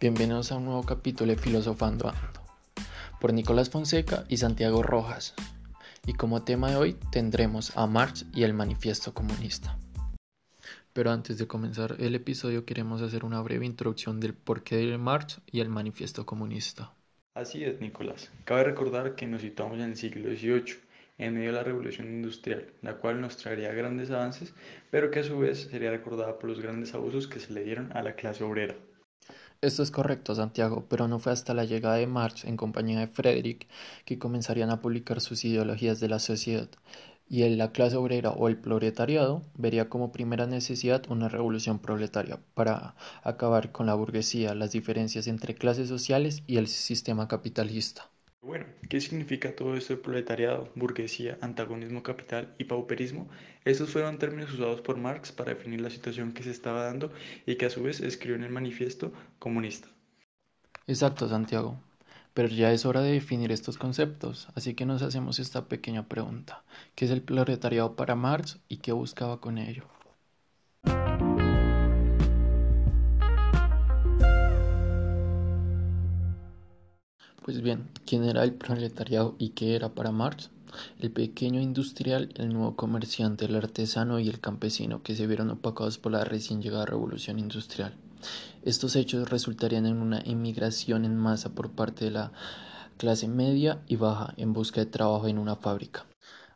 Bienvenidos a un nuevo capítulo de Filosofando Ando por Nicolás Fonseca y Santiago Rojas. Y como tema de hoy tendremos a Marx y el Manifiesto Comunista. Pero antes de comenzar el episodio queremos hacer una breve introducción del porqué de Marx y el Manifiesto Comunista. Así es, Nicolás. Cabe recordar que nos situamos en el siglo XVIII, en medio de la revolución industrial, la cual nos traería grandes avances, pero que a su vez sería recordada por los grandes abusos que se le dieron a la clase obrera. Esto es correcto, Santiago, pero no fue hasta la llegada de Marx en compañía de Frederick que comenzarían a publicar sus ideologías de la sociedad, y la clase obrera o el proletariado vería como primera necesidad una revolución proletaria para acabar con la burguesía, las diferencias entre clases sociales y el sistema capitalista. Bueno, ¿qué significa todo esto de proletariado, burguesía, antagonismo capital y pauperismo? Estos fueron términos usados por Marx para definir la situación que se estaba dando y que a su vez escribió en el manifiesto comunista. Exacto, Santiago. Pero ya es hora de definir estos conceptos, así que nos hacemos esta pequeña pregunta. ¿Qué es el proletariado para Marx y qué buscaba con ello? Pues bien, ¿quién era el proletariado y qué era para Marx? El pequeño industrial, el nuevo comerciante, el artesano y el campesino que se vieron opacados por la recién llegada revolución industrial. Estos hechos resultarían en una inmigración en masa por parte de la clase media y baja en busca de trabajo en una fábrica.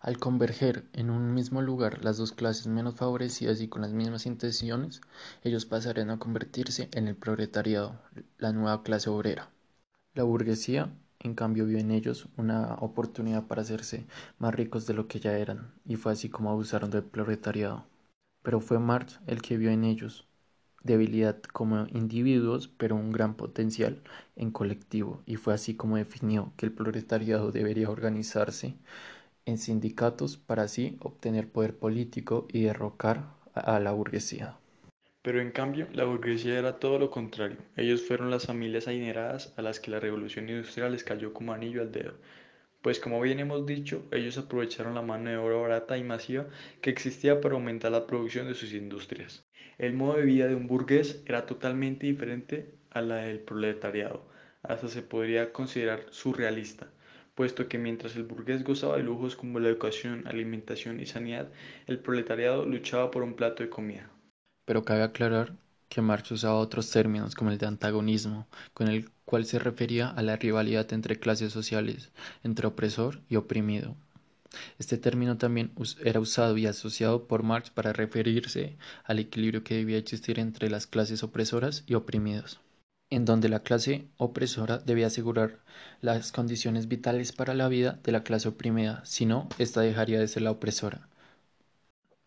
Al converger en un mismo lugar las dos clases menos favorecidas y con las mismas intenciones, ellos pasarían a convertirse en el proletariado, la nueva clase obrera. La burguesía, en cambio, vio en ellos una oportunidad para hacerse más ricos de lo que ya eran, y fue así como abusaron del proletariado. Pero fue Marx el que vio en ellos debilidad como individuos, pero un gran potencial en colectivo, y fue así como definió que el proletariado debería organizarse en sindicatos para así obtener poder político y derrocar a la burguesía. Pero en cambio, la burguesía era todo lo contrario. Ellos fueron las familias adineradas a las que la revolución industrial les cayó como anillo al dedo. Pues como bien hemos dicho, ellos aprovecharon la mano de obra barata y masiva que existía para aumentar la producción de sus industrias. El modo de vida de un burgués era totalmente diferente a la del proletariado, hasta se podría considerar surrealista, puesto que mientras el burgués gozaba de lujos como la educación, alimentación y sanidad, el proletariado luchaba por un plato de comida pero cabe aclarar que Marx usaba otros términos como el de antagonismo, con el cual se refería a la rivalidad entre clases sociales, entre opresor y oprimido. Este término también era usado y asociado por Marx para referirse al equilibrio que debía existir entre las clases opresoras y oprimidos, en donde la clase opresora debía asegurar las condiciones vitales para la vida de la clase oprimida, si no, ésta dejaría de ser la opresora.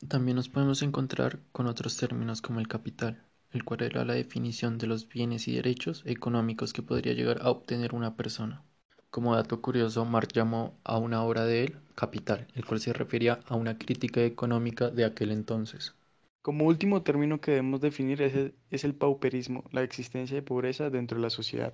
También nos podemos encontrar con otros términos como el capital, el cual era la definición de los bienes y derechos económicos que podría llegar a obtener una persona. Como dato curioso, Marx llamó a una obra de él Capital, el cual se refería a una crítica económica de aquel entonces. Como último término que debemos definir es el, es el pauperismo, la existencia de pobreza dentro de la sociedad.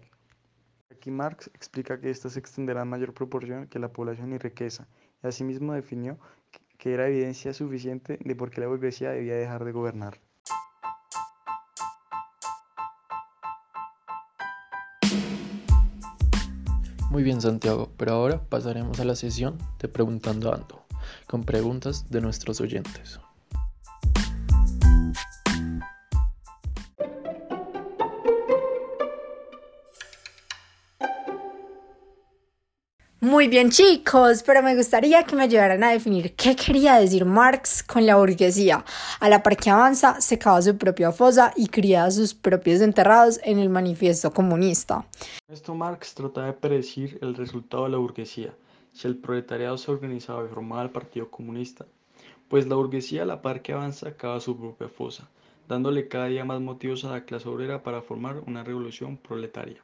Aquí Marx explica que ésta se extenderá en mayor proporción que la población y riqueza, y asimismo definió que era evidencia suficiente de por qué la burguesía debía dejar de gobernar. Muy bien Santiago, pero ahora pasaremos a la sesión de Preguntando Ando, con preguntas de nuestros oyentes. Muy bien chicos, pero me gustaría que me ayudaran a definir qué quería decir Marx con la burguesía. A la par que avanza, se cava su propia fosa y cría sus propios enterrados en el manifiesto comunista. Esto Marx trata de predecir el resultado de la burguesía, si el proletariado se organizaba y formaba el Partido Comunista. Pues la burguesía a la par que avanza cava su propia fosa, dándole cada día más motivos a la clase obrera para formar una revolución proletaria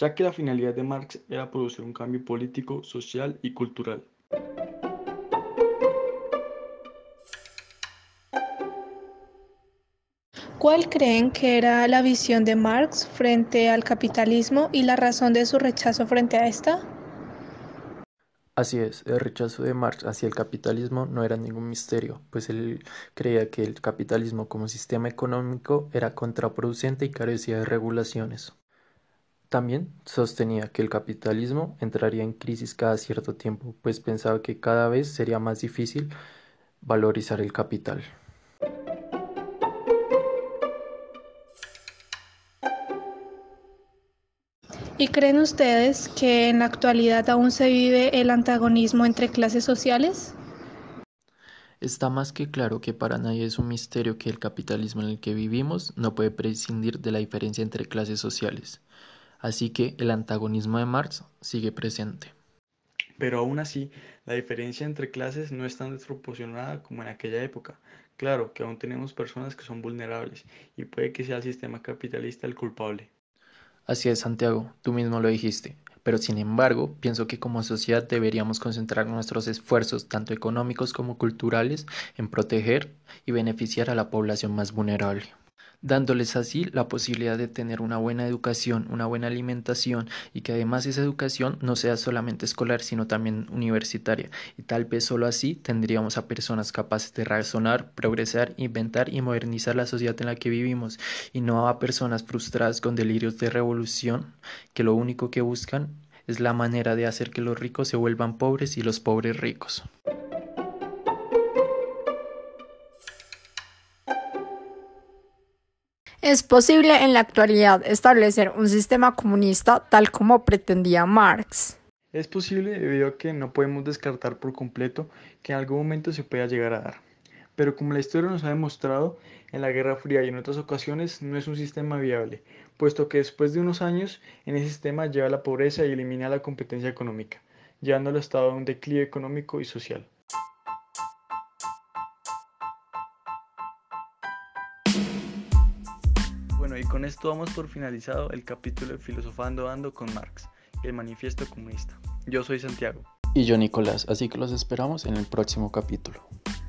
ya que la finalidad de Marx era producir un cambio político, social y cultural. ¿Cuál creen que era la visión de Marx frente al capitalismo y la razón de su rechazo frente a esta? Así es, el rechazo de Marx hacia el capitalismo no era ningún misterio, pues él creía que el capitalismo como sistema económico era contraproducente y carecía de regulaciones. También sostenía que el capitalismo entraría en crisis cada cierto tiempo, pues pensaba que cada vez sería más difícil valorizar el capital. ¿Y creen ustedes que en la actualidad aún se vive el antagonismo entre clases sociales? Está más que claro que para nadie es un misterio que el capitalismo en el que vivimos no puede prescindir de la diferencia entre clases sociales. Así que el antagonismo de Marx sigue presente. Pero aún así, la diferencia entre clases no es tan desproporcionada como en aquella época. Claro que aún tenemos personas que son vulnerables y puede que sea el sistema capitalista el culpable. Así es, Santiago, tú mismo lo dijiste. Pero sin embargo, pienso que como sociedad deberíamos concentrar nuestros esfuerzos, tanto económicos como culturales, en proteger y beneficiar a la población más vulnerable dándoles así la posibilidad de tener una buena educación, una buena alimentación y que además esa educación no sea solamente escolar, sino también universitaria. Y tal vez solo así tendríamos a personas capaces de razonar, progresar, inventar y modernizar la sociedad en la que vivimos y no a personas frustradas con delirios de revolución que lo único que buscan es la manera de hacer que los ricos se vuelvan pobres y los pobres ricos. ¿Es posible en la actualidad establecer un sistema comunista tal como pretendía Marx? Es posible debido a que no podemos descartar por completo que en algún momento se pueda llegar a dar. Pero como la historia nos ha demostrado, en la Guerra Fría y en otras ocasiones no es un sistema viable, puesto que después de unos años en ese sistema lleva la pobreza y elimina la competencia económica, llevando al Estado a un declive económico y social. Bueno, y con esto damos por finalizado el capítulo de Filosofando Ando con Marx el Manifiesto Comunista. Yo soy Santiago. Y yo Nicolás, así que los esperamos en el próximo capítulo.